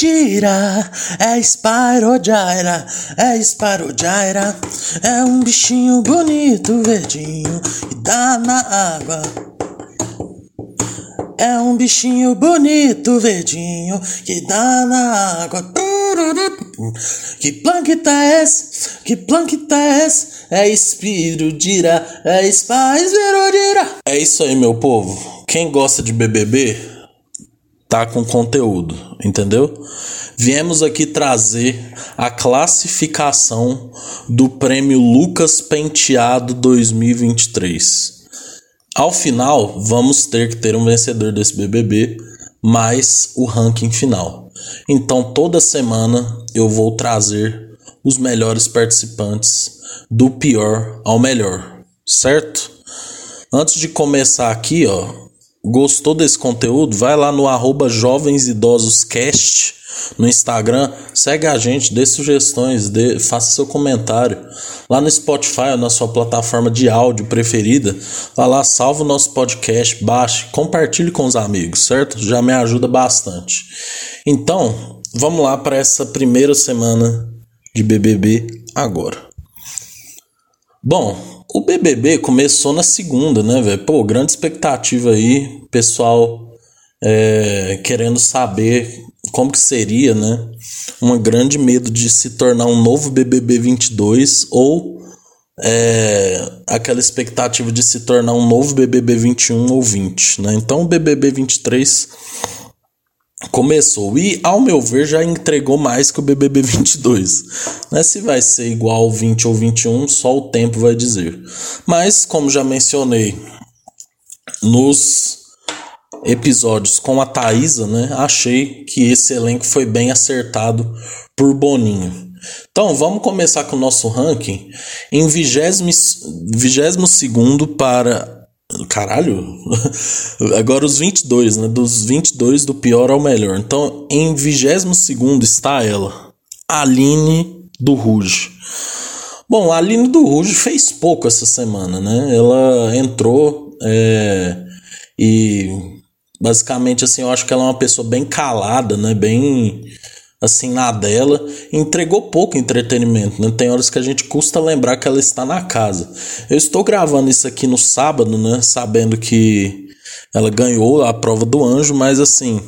Gira, é Spyro Gyra, é Spyro Gyra, é um bichinho bonito, verdinho, que dá na água. É um bichinho bonito, verdinho, que dá na água. Que planeta é esse? Que planeta é esse? É Spiro gira, é Spyro gira. É isso aí, meu povo. Quem gosta de BBB tá com conteúdo, entendeu? Viemos aqui trazer a classificação do prêmio Lucas Penteado 2023. Ao final, vamos ter que ter um vencedor desse BBB, mais o ranking final. Então, toda semana eu vou trazer os melhores participantes do pior ao melhor, certo? Antes de começar aqui, ó, Gostou desse conteúdo? Vai lá no arroba Jovens Idosos Cast no Instagram, segue a gente, dê sugestões, dê, faça seu comentário. Lá no Spotify, na sua plataforma de áudio preferida, vá lá, salva o nosso podcast, baixe, compartilhe com os amigos, certo? Já me ajuda bastante. Então, vamos lá para essa primeira semana de BBB agora. Bom, o BBB começou na segunda, né, velho? Pô, grande expectativa aí, pessoal é, querendo saber como que seria, né? Um grande medo de se tornar um novo BBB 22 ou é, aquela expectativa de se tornar um novo BBB 21 ou 20, né? Então o BBB 23 começou e, ao meu ver, já entregou mais que o BBB 22. Né? Se vai ser igual ao 20 ou 21, só o tempo vai dizer. Mas, como já mencionei nos episódios com a Thaisa, né, achei que esse elenco foi bem acertado por Boninho. Então, vamos começar com o nosso ranking em 22 para Caralho! Agora os 22, né? Dos 22 do pior ao melhor. Então, em 22 está ela, Aline do Ruge. Bom, a Aline do Ruge fez pouco essa semana, né? Ela entrou é, e basicamente assim, eu acho que ela é uma pessoa bem calada, né? Bem assim na dela, entregou pouco entretenimento, né? Tem horas que a gente custa lembrar que ela está na casa. Eu estou gravando isso aqui no sábado, né? Sabendo que ela ganhou a prova do anjo, mas assim,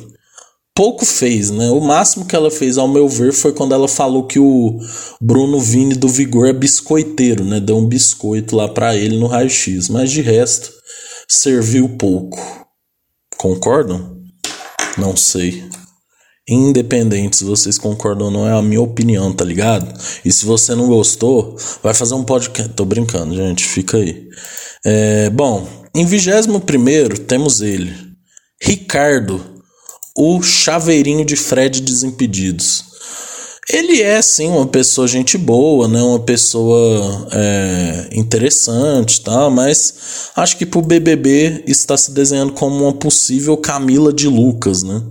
pouco fez, né? O máximo que ela fez, ao meu ver, foi quando ela falou que o Bruno Vini do Vigor é biscoiteiro, né? Deu um biscoito lá para ele no raio-x, mas de resto, serviu pouco. Concordam? Não sei. Independente se vocês concordam ou não, é a minha opinião, tá ligado? E se você não gostou, vai fazer um podcast. Tô brincando, gente, fica aí. É, bom, em 21 temos ele, Ricardo, o chaveirinho de Fred Desimpedidos. Ele é sim uma pessoa gente boa, né? Uma pessoa é, interessante, tá? Mas acho que pro BBB está se desenhando como uma possível Camila de Lucas, né?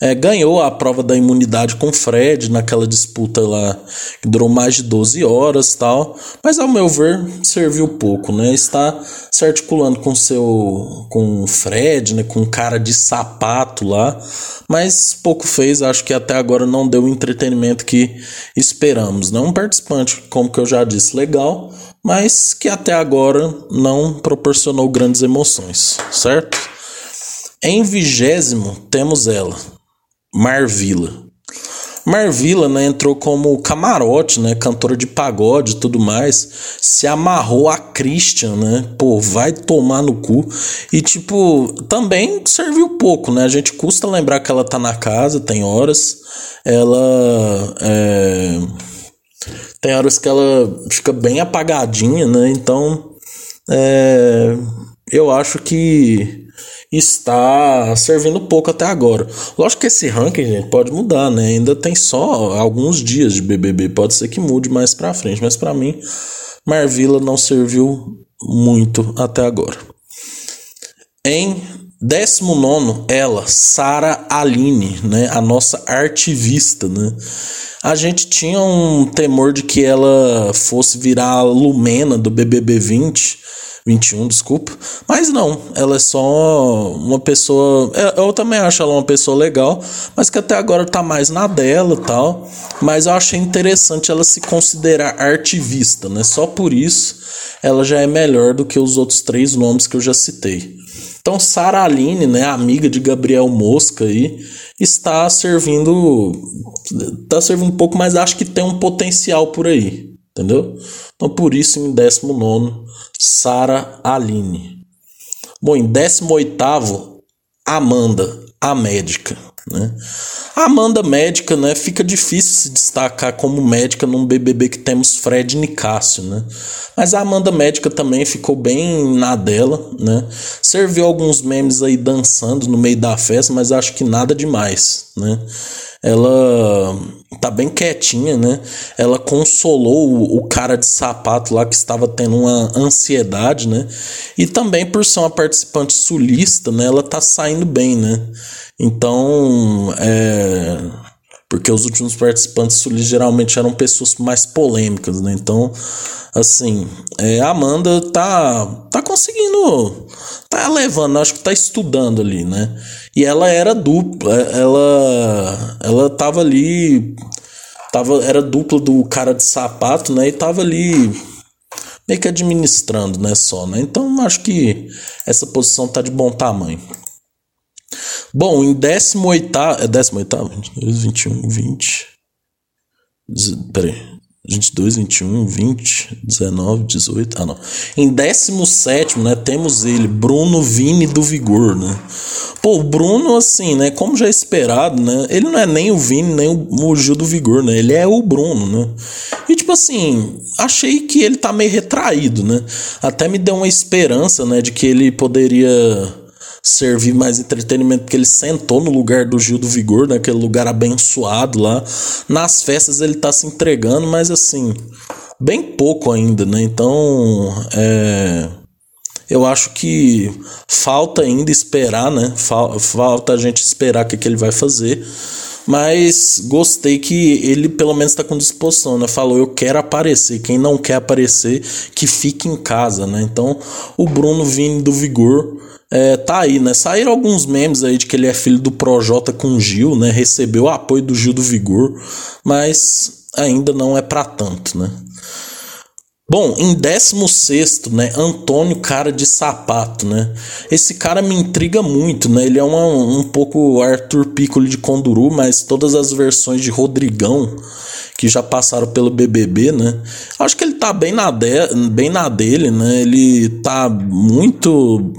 É, ganhou a prova da imunidade com Fred naquela disputa lá que durou mais de 12 horas tal. Mas ao meu ver, serviu pouco, né? Está se articulando com seu com Fred, né? Com cara de sapato lá. Mas pouco fez, acho que até agora não deu o entretenimento que esperamos. Né? Um participante, como que eu já disse, legal, mas que até agora não proporcionou grandes emoções, certo? Em vigésimo temos ela, Marvila. Marvila, né, entrou como camarote, né, cantora de pagode e tudo mais, se amarrou a Christian, né, pô, vai tomar no cu, e tipo, também serviu pouco, né, a gente custa lembrar que ela tá na casa, tem horas, ela, é, tem horas que ela fica bem apagadinha, né, então, é, eu acho que está servindo pouco até agora. Lógico que esse ranking gente, pode mudar, né? Ainda tem só alguns dias de BBB, pode ser que mude mais para frente, mas para mim Marvila não serviu muito até agora. Em 19 ela, Sara Aline, né, a nossa artivista, né? A gente tinha um temor de que ela fosse virar a Lumena do BBB 20, 21, desculpa. Mas não, ela é só uma pessoa. É, eu também acho ela uma pessoa legal, mas que até agora tá mais na dela tal. Mas eu achei interessante ela se considerar artivista, né? Só por isso ela já é melhor do que os outros três nomes que eu já citei. Então, Sara Aline, né, amiga de Gabriel Mosca aí, está servindo. Está servindo um pouco, mas acho que tem um potencial por aí. Entendeu? Então, por isso, em 19, Sara Aline. Bom, em 18, Amanda, a médica. Né? A Amanda médica, né? Fica difícil se destacar como médica num BBB que temos Fred e Nicásio, né? Mas a Amanda médica também ficou bem na dela, né? Serviu alguns memes aí dançando no meio da festa, mas acho que nada demais, né? Ela tá bem quietinha, né? Ela consolou o, cara de sapato lá que estava tendo uma ansiedade, né? E também por ser uma participante sulista, né? Ela tá saindo bem, né? Então, é porque os últimos participantes geralmente eram pessoas mais polêmicas, né? Então, assim, é, a Amanda tá, tá conseguindo, tá levando, acho que tá estudando ali, né? E ela era dupla, ela, ela tava ali, tava, era dupla do cara de sapato, né? E tava ali meio que administrando, né? Só, né? Então, acho que essa posição tá de bom tamanho. Bom, em 18. É 18? 21, 20. Peraí. 22, 21, 20, 19, 18. Ah, não. Em 17, né, temos ele, Bruno Vini do Vigor, né? Pô, o Bruno, assim, né, como já é esperado, né, ele não é nem o Vini, nem o, Gil do Vigor, né? Ele é o Bruno, né? E, tipo assim, achei que ele tá meio retraído, né? Até me deu uma esperança, né, de que ele poderia servir mais entretenimento, porque ele sentou no lugar do Gil do Vigor, naquele lugar abençoado lá. Nas festas ele tá se entregando, mas assim, bem pouco ainda, né? Então, é, eu acho que falta ainda esperar, né? Falta a gente esperar o que, que ele vai fazer. Mas gostei que ele pelo menos está com disposição, né? Falou, eu quero aparecer. Quem não quer aparecer, que fique em casa, né? Então, o Bruno vindo do Vigor é, tá aí, né? Saíram alguns memes aí de que ele é filho do Projota com Gil, né? Recebeu o apoio do Gil do Vigor, mas ainda não é para tanto, né? Bom, em 16, né, Antônio Cara de Sapato, né? Esse cara me intriga muito, né? Ele é uma, um pouco Arthur Piccolo de Conduru, mas todas as versões de Rodrigão que já passaram pelo BBB, né? Acho que ele tá bem na, de, bem na dele, né? Ele tá muito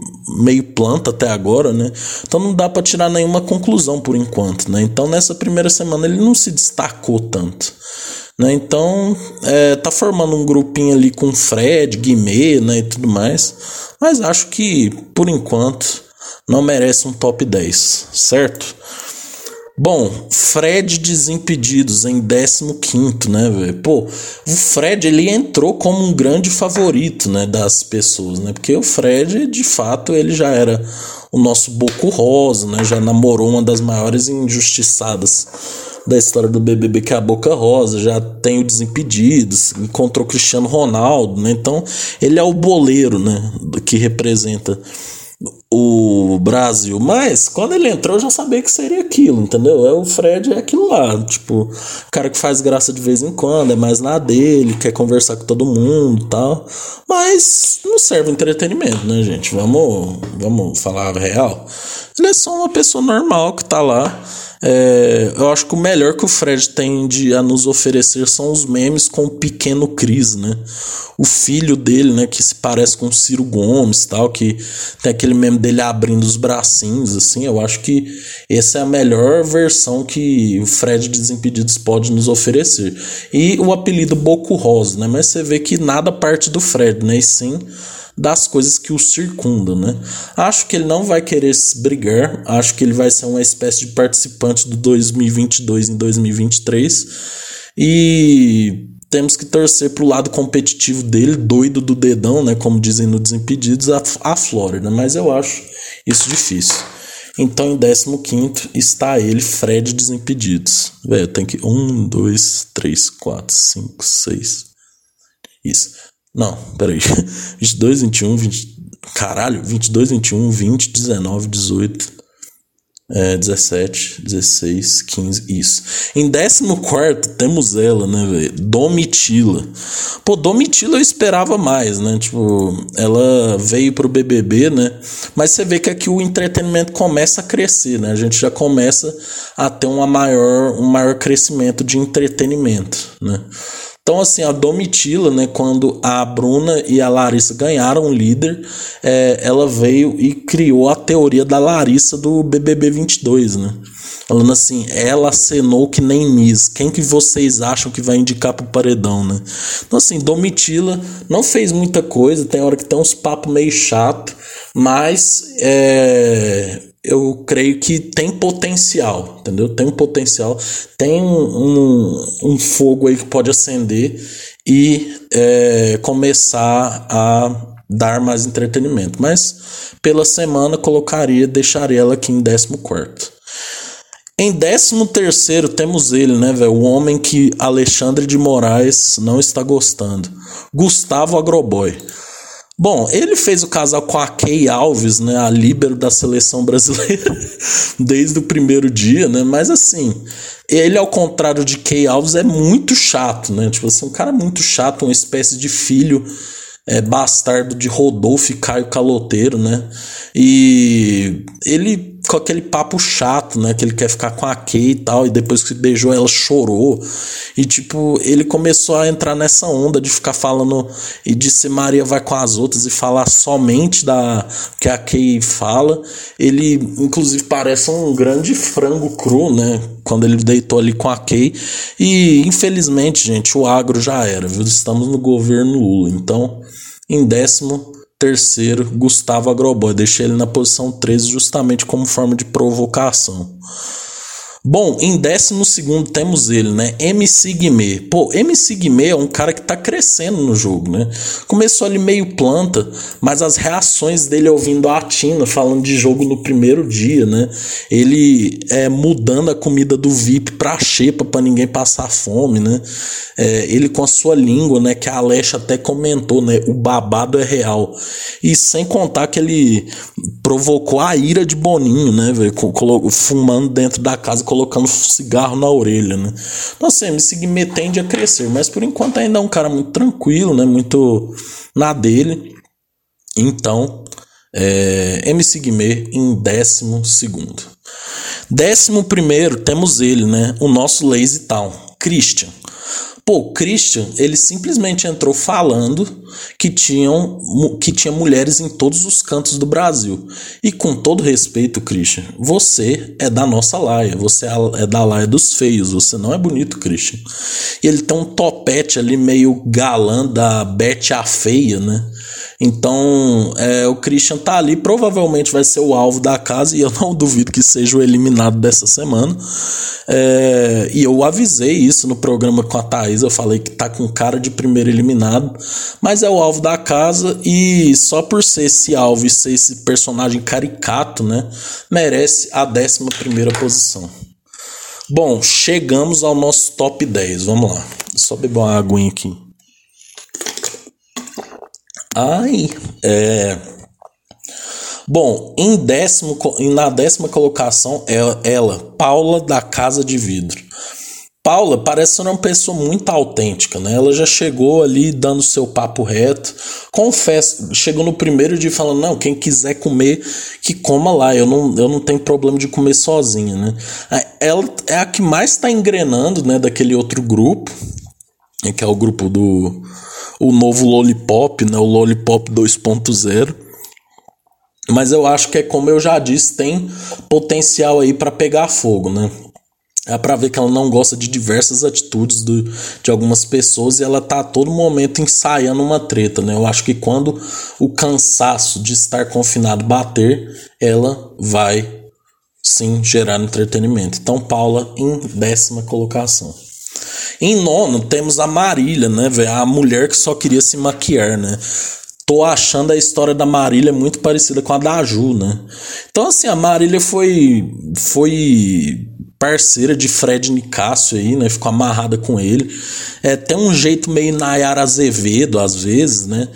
meio planta até agora, né? Então não dá para tirar nenhuma conclusão por enquanto, né? Então nessa primeira semana ele não se destacou tanto. Né? Então, é, tá formando um grupinho ali com Fred, Guimê né, e tudo mais. Mas acho que, por enquanto, não merece um top 10, certo? Bom, Fred Desimpedidos em 15, né, velho? Pô, o Fred ele entrou como um grande favorito, né, das pessoas, né? Porque o Fred, de fato, ele já era o nosso Boco Rosa, né? Já namorou uma das maiores injustiçadas da história do BBB, que é a Boca Rosa, já tem o Desimpedidos, encontrou Cristiano Ronaldo, né? Então, ele é o boleiro, né, que representa o Brasil. Mas quando ele entrou, eu já sabia que seria aquilo, entendeu? É o Fred é aquilo lá, tipo, cara que faz graça de vez em quando, é mais na dele, quer conversar com todo mundo, tal. Mas não serve entretenimento, né, gente? Vamos, vamos falar a real. Ele é só uma pessoa normal que tá lá é, eu acho que o melhor que o Fred tem de, a nos oferecer são os memes com o pequeno Cris, né? O filho dele, né? Que se parece com o Ciro Gomes tal, que tem aquele meme dele abrindo os bracinhos, assim. Eu acho que essa é a melhor versão que o Fred Desimpedidos pode nos oferecer. E o apelido Boco Rosa, né? Mas você vê que nada parte do Fred, né? E sim das coisas que o circundam, né? Acho que ele não vai querer brigar, acho que ele vai ser uma espécie de participante do 2022 em 2023 e temos que torcer pro lado competitivo dele, doido do dedão, né? Como dizem no Desimpedidos, a, a Flórida, mas eu acho isso difícil. Então, em 15 está ele, Fred Desimpedidos. Velho, tem que. 1, 2, 3, 4, 5, 6. Isso. Não, peraí. 22, 21, 20. Caralho, 22, 21, 20, 19, 18. É, 17, 16, 15, isso. Em 14 temos ela, né, velho? Domitila. Pô, Domitila eu esperava mais, né? Tipo, ela veio pro BBB, né? Mas você vê que aqui o entretenimento começa a crescer, né? A gente já começa a ter uma maior, um maior crescimento de entretenimento, né? Então, assim, a Domitila, né, quando a Bruna e a Larissa ganharam o líder, é, ela veio e criou a teoria da Larissa do BBB 22, né? Falando assim, ela acenou que nem Miss. Quem que vocês acham que vai indicar pro paredão, né? Então, assim, Domitila não fez muita coisa, tem hora que tem uns papos meio chato, mas é, eu creio que tem potencial, entendeu? Tem um potencial, tem um, um fogo aí que pode acender e é, começar a dar mais entretenimento. Mas pela semana colocaria, deixaria ela aqui em 14. Em 13 temos ele, né, velho? O homem que Alexandre de Moraes não está gostando. Gustavo Agroboy. Bom, ele fez o casal com a Kay Alves, né, a líbero da seleção brasileira, desde o primeiro dia, né? Mas assim, ele ao contrário de Kay Alves é muito chato, né? Tipo assim, um cara muito chato, uma espécie de filho é, bastardo de Rodolfo e Caio Caloteiro, né? E ele com aquele papo chato, né? Que ele quer ficar com a Kay e tal, e depois que beijou ela chorou. E tipo, ele começou a entrar nessa onda de ficar falando e de se Maria vai com as outras e falar somente da que a Kay fala. Ele, inclusive, parece um grande frango cru, né? Quando ele deitou ali com a Kay. E infelizmente, gente, o agro já era, viu? Estamos no governo Lula. Então, em décimo terceiro, Gustavo Agroboy. Deixei ele na posição 13 justamente como forma de provocação. Bom, em décimo segundo temos ele, né? MC Guimê. Pô, MC Guimê é um cara que tá crescendo no jogo, né? Começou ali meio planta, mas as reações dele ouvindo a Tina falando de jogo no primeiro dia, né? Ele é mudando a comida do VIP pra xepa pra ninguém passar fome, né? É, ele com a sua língua, né? Que a Alexa até comentou, né? O babado é real. E sem contar que ele provocou a ira de Boninho, né, velho? Fumando dentro da casa colocando cigarro na orelha, né? Então, assim, Guimê tende a crescer, mas por enquanto ainda é um cara muito tranquilo, né? Muito na dele. Então, é, MC Guimê em décimo segundo. Décimo primeiro temos ele, né? O nosso Lazy Town, Christian. Pô, Christian, ele simplesmente entrou falando que, tinham, que tinha mulheres em todos os cantos do Brasil. E com todo respeito, Christian, você é da nossa laia, você é, é da laia dos feios, você não é bonito, Christian. E ele tem um topete ali meio galã da Bete a Feia, né? Então, é, o Christian tá ali, provavelmente vai ser o alvo da casa e eu não duvido que seja o eliminado dessa semana. É, e eu avisei isso no programa com a Thaís, eu falei que tá com cara de primeiro eliminado, mas é o alvo da casa e só por ser esse alvo e ser esse personagem caricato, né, merece a 11 primeira posição. Bom, chegamos ao nosso top 10, vamos lá. Só beber uma aguinha aqui. Ai, é. Bom, em décimo, na décima colocação é ela, Paula da Casa de Vidro. Paula parece ser uma pessoa muito autêntica, né? Ela já chegou ali dando seu papo reto. Confesso, chegou no primeiro dia falando: não, quem quiser comer, que coma lá. Eu não, eu não tenho problema de comer sozinha, né? Ela é a que mais está engrenando, né? Daquele outro grupo, que é o grupo do o novo Lollipop, né, o Lollipop 2.0. Mas eu acho que é como eu já disse, tem potencial aí para pegar fogo, né? É para ver que ela não gosta de diversas atitudes do, de algumas pessoas e ela tá a todo momento ensaiando uma treta, né? Eu acho que quando o cansaço de estar confinado bater, ela vai sim gerar entretenimento. Então, Paula em décima colocação. Em nono, temos a Marília, né, velho? A mulher que só queria se maquiar, né? Tô achando a história da Marília muito parecida com a da Ju, né? Então, assim, a Marília foi. Foi parceira de Fred Nicásio aí, né? Ficou amarrada com ele. É, tem um jeito meio Nayara Azevedo, às vezes, né?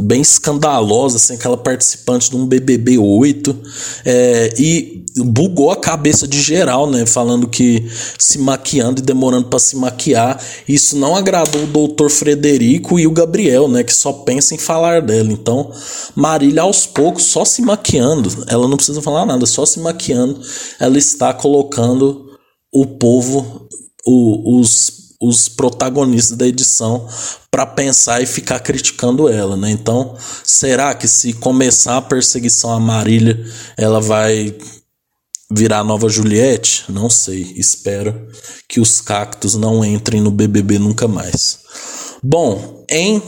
Bem escandalosa, assim, aquela participante de um BBB 8, é, e bugou a cabeça de geral, né, falando que se maquiando e demorando para se maquiar, isso não agradou o doutor Frederico e o Gabriel, né, que só pensa em falar dela, então Marília aos poucos, só se maquiando, ela não precisa falar nada, só se maquiando, ela está colocando o povo, o, os os protagonistas da edição para pensar e ficar criticando ela, né? Então, será que se começar a perseguição à Marília, ela vai virar a nova Juliette? Não sei. Espero que os cactos não entrem no BBB nunca mais. Bom, em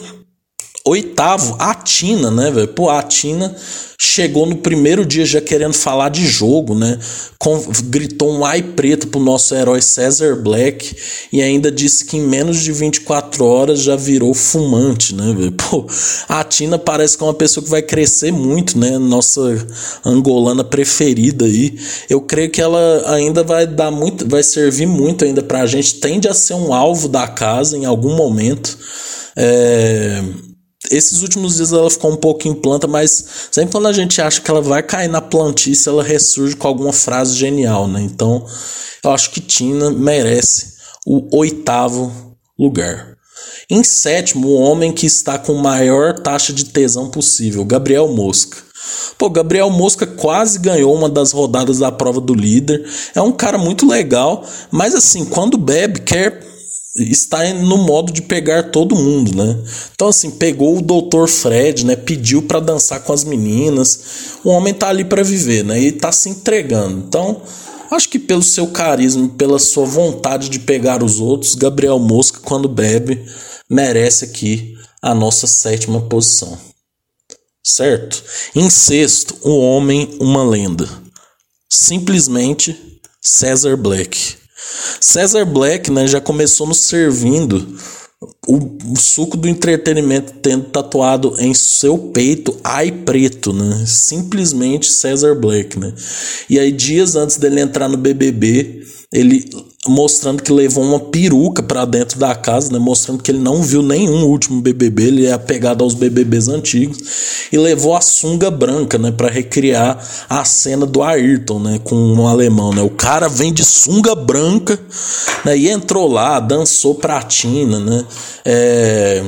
oitavo, a Tina, né, velho? Pô, a Tina chegou no primeiro dia já querendo falar de jogo, né? Com, gritou um ai preto pro nosso herói Cesar Black e ainda disse que em menos de 24 horas já virou fumante, né, velho? Pô, a Tina parece que é uma pessoa que vai crescer muito, né? Nossa angolana preferida aí. Eu creio que ela ainda vai dar muito, vai servir muito ainda pra gente. Tende a ser um alvo da casa em algum momento. É, esses últimos dias ela ficou um pouco em planta, mas sempre quando a gente acha que ela vai cair na plantice, ela ressurge com alguma frase genial, né? Então, eu acho que Tina merece o oitavo lugar. Em sétimo, o homem que está com maior taxa de tesão possível, Gabriel Mosca. Pô, Gabriel Mosca quase ganhou uma das rodadas da prova do líder. É um cara muito legal, mas assim, quando bebe, quer está no modo de pegar todo mundo, né? Então assim, pegou o Dr. Fred, né, pediu para dançar com as meninas. O homem tá ali para viver, né? E tá se entregando. Então, acho que pelo seu carisma, pela sua vontade de pegar os outros, Gabriel Mosca quando bebe merece aqui a nossa sétima posição. Certo? Em sexto, o homem, uma lenda. Simplesmente Cesar Black. Cesar Black né, já começou nos servindo o, o, suco do entretenimento tendo tatuado em seu peito ai preto, né? Simplesmente Cesar Black, né? E aí dias antes dele entrar no BBB, ele mostrando que levou uma peruca para dentro da casa, né? Mostrando que ele não viu nenhum último BBB, ele é apegado aos BBBs antigos e levou a sunga branca, né, para recriar a cena do Ayrton, né, com um alemão, né? O cara vem de sunga branca, né, e entrou lá, dançou pratina, né? É,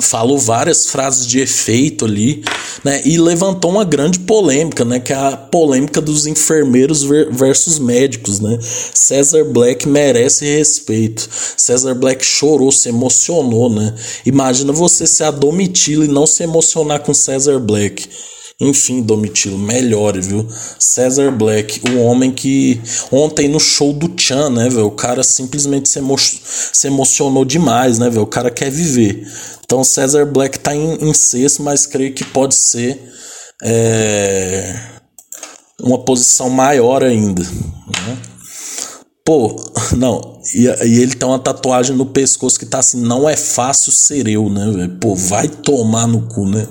falou várias frases de efeito ali, né? E levantou uma grande polêmica, né? Que é a polêmica dos enfermeiros versus médicos, né? Cesar Black merece respeito. Cesar Black chorou, se emocionou, né? Imagina você ser a Domitila e não se emocionar com Cesar Black. Enfim, Domitilo, melhore, viu? Cesar Black, o homem que ontem no show do Chan, né, velho? O cara simplesmente se, emo se emocionou demais, né, velho? O cara quer viver. Então, Cesar Black tá em, em sexto, mas creio que pode ser é, uma posição maior ainda. Né? Pô, não, e, e, ele tem uma tatuagem no pescoço que tá assim, não é fácil ser eu, né, velho? Pô, vai tomar no cu, né?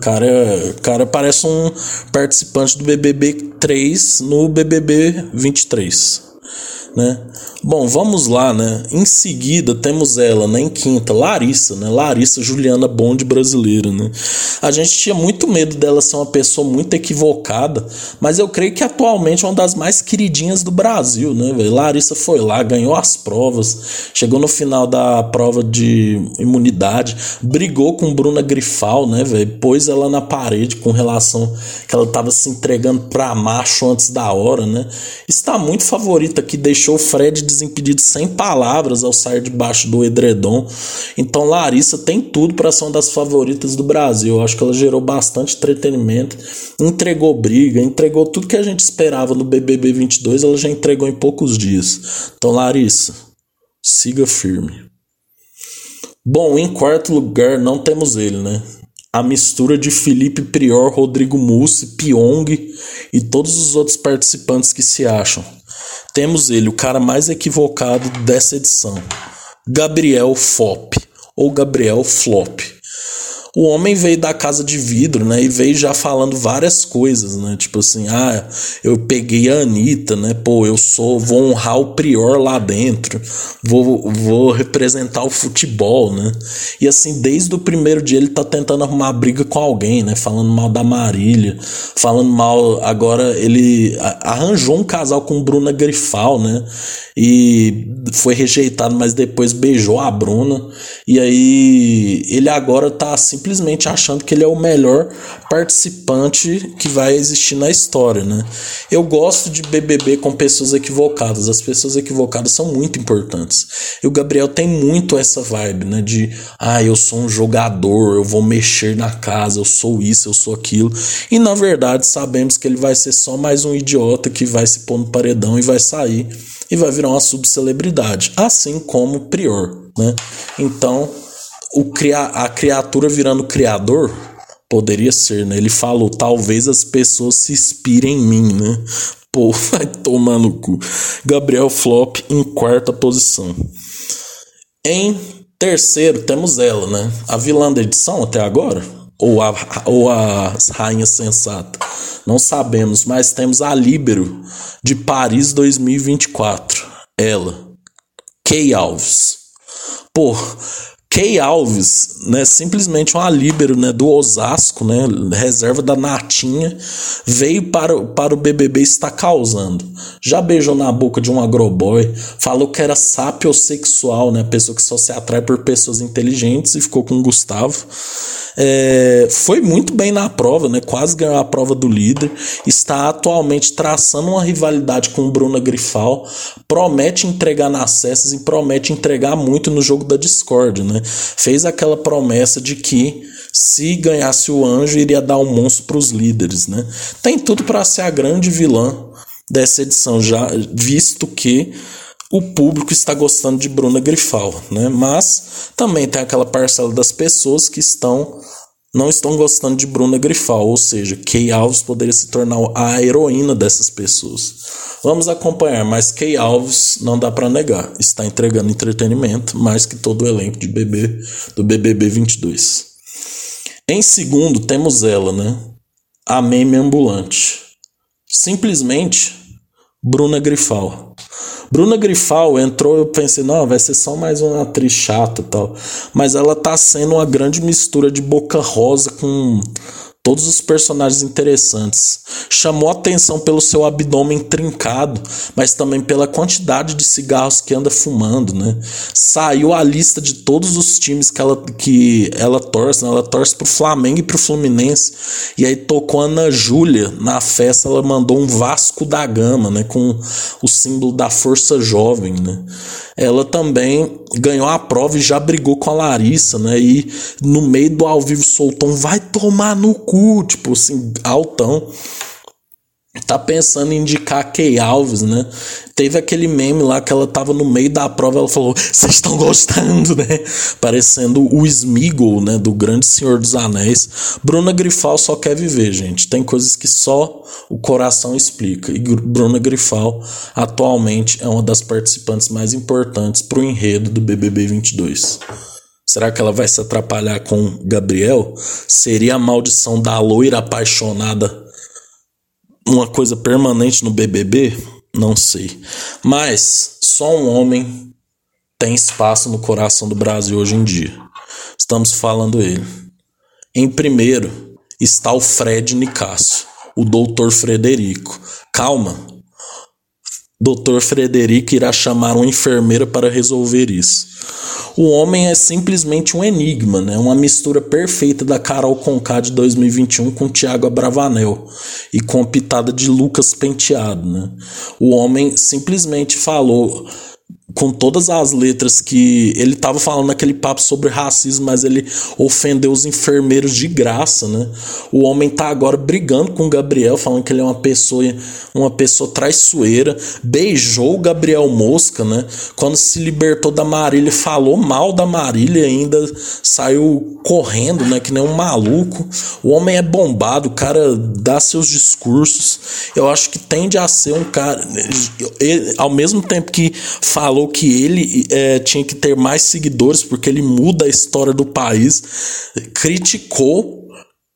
Cara, cara parece um participante do BBB 3 no BBB 23, né? Bom, vamos lá, né? Em seguida temos ela, né? Em quinta, Larissa, né? Larissa Juliana Bond brasileira, né? A gente tinha muito medo dela ser uma pessoa muito equivocada, mas eu creio que atualmente é uma das mais queridinhas do Brasil, né, velho? Larissa foi lá, ganhou as provas, chegou no final da prova de imunidade, brigou com Bruna Grifal, né, velho? Pôs ela na parede com relação que ela tava se entregando pra macho antes da hora, né? Está muito favorita que deixou Fred desimpedido sem palavras ao sair debaixo do edredom. Então Larissa tem tudo para ser uma das favoritas do Brasil. Eu acho que ela gerou bastante entretenimento, entregou briga, entregou tudo que a gente esperava no BBB 22, ela já entregou em poucos dias. Então Larissa, siga firme. Bom, em quarto lugar não temos ele, né? A mistura de Felipe Prior, Rodrigo Mussi, Pyong e todos os outros participantes que se acham temos ele, o cara mais equivocado dessa edição, Gabriel Fop ou Gabriel Flop. O homem veio da casa de vidro, né? E veio já falando várias coisas, né? Tipo assim, ah, eu peguei a Anitta, né? Pô, eu sou, vou honrar o prior lá dentro, vou, vou representar o futebol, né? E assim, desde o primeiro dia ele tá tentando arrumar briga com alguém, né? Falando mal da Marília, falando mal. Agora ele arranjou um casal com Bruna Grifal, né? E foi rejeitado, mas depois beijou a Bruna. E aí ele agora tá simplesmente achando que ele é o melhor participante que vai existir na história, né? Eu gosto de BBB com pessoas equivocadas. As pessoas equivocadas são muito importantes. E o Gabriel tem muito essa vibe, né? De, ah, eu sou um jogador, eu vou mexer na casa, eu sou isso, eu sou aquilo. E na verdade sabemos que ele vai ser só mais um idiota que vai se pôr no paredão e vai sair e vai virar uma subcelebridade, assim como o Prior, né? Então, o cria a criatura virando criador poderia ser, né? Ele falou, talvez as pessoas se inspirem em mim, né? Pô, vai tomar no cu. Gabriel Flop em quarta posição. Em terceiro temos ela, né? A vilã da edição até agora? Ou a, ou a rainha sensata? Não sabemos, mas temos a Líbero de Paris 2024. Ela, Kay Alves. Pô, Kay Alves, né, simplesmente uma líbero, né, do Osasco, né, reserva da Natinha, veio para, para o BBB está causando. Já beijou na boca de um agroboy, falou que era sapiosexual, né, pessoa que só se atrai por pessoas inteligentes e ficou com o Gustavo. É, foi muito bem na prova, né? Quase ganhou a prova do líder. Está atualmente traçando uma rivalidade com Bruna Grifal. Promete entregar nas cestas e promete entregar muito no jogo da Discord, né? Fez aquela promessa de que se ganhasse o anjo iria dar um monstro para os líderes, né? Tem tudo para ser a grande vilã dessa edição já, visto que o público está gostando de Bruna Grifal, né? Mas também tem aquela parcela das pessoas que estão não estão gostando de Bruna Grifal, ou seja, Kay Alves poderia se tornar a heroína dessas pessoas. Vamos acompanhar, mas Kay Alves não dá para negar, está entregando entretenimento mais que todo o elenco de BB do BBB 22. Em segundo temos ela, né? A meme ambulante. Simplesmente Bruna Grifal. Bruna Grifal entrou, eu pensei, não, vai ser só mais uma atriz chata e tal. Mas ela tá sendo uma grande mistura de boca rosa com todos os personagens interessantes. Chamou atenção pelo seu abdômen trincado, mas também pela quantidade de cigarros que anda fumando, né? Saiu a lista de todos os times que ela, que ela torce, né? ela torce pro Flamengo e pro Fluminense. E aí tocou Ana Júlia na festa, ela mandou um Vasco da Gama, né, com o símbolo da força jovem, né? ela também ganhou a prova e já brigou com a Larissa, né? E no meio do ao vivo soltou um vai tomar no cu, tipo assim, altão tá pensando em indicar Kay Alves, né? Teve aquele meme lá que ela tava no meio da prova, ela falou: "Vocês estão gostando, né?" Parecendo o Smeagol, né, do Grande Senhor dos Anéis. Bruna Grifal só quer viver, gente. Tem coisas que só o coração explica. E Bruna Grifal atualmente é uma das participantes mais importantes pro enredo do BBB 22. Será que ela vai se atrapalhar com Gabriel? Seria a maldição da loira apaixonada uma coisa permanente no BBB? Não sei. Mas só um homem tem espaço no coração do Brasil hoje em dia. Estamos falando ele. Em primeiro está o Fred Nicásio, o doutor Frederico. Calma. Doutor Frederico irá chamar uma enfermeira para resolver isso. O homem é simplesmente um enigma, né? Uma mistura perfeita da Carol Conká de 2021 com Tiago Abravanel e com pitada de Lucas Penteado, né? O homem simplesmente falou com todas as letras que ele estava falando aquele papo sobre racismo, mas ele ofendeu os enfermeiros de graça, né? O homem tá agora brigando com o Gabriel, falando que ele é uma pessoa, uma pessoa traiçoeira, beijou o Gabriel Mosca, né? Quando se libertou da Marília, falou mal da Marília, ainda saiu correndo, né? Que nem um maluco. O homem é bombado, o cara dá seus discursos. Eu acho que tende a ser um cara, ele, ao mesmo tempo que falou falou que ele é, tinha que ter mais seguidores porque ele muda a história do país, criticou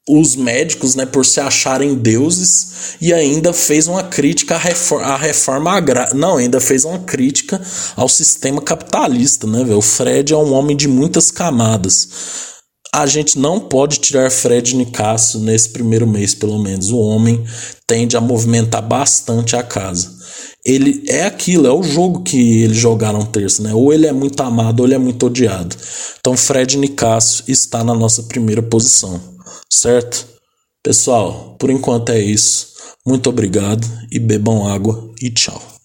os médicos, né, por se acharem deuses e ainda fez uma crítica à reforma, à reforma agrária. Não, ainda fez uma crítica ao sistema capitalista, né? O Fred é um homem de muitas camadas. A gente não pode tirar Fred Nicasso nesse primeiro mês, pelo menos. O homem tende a movimentar bastante a casa. Ele é aquilo, é o jogo que eles jogaram terça, né? Ou ele é muito amado ou ele é muito odiado. Então, Fred Nicasso está na nossa primeira posição certo? Pessoal, por enquanto é isso. Muito obrigado e bebam água e tchau.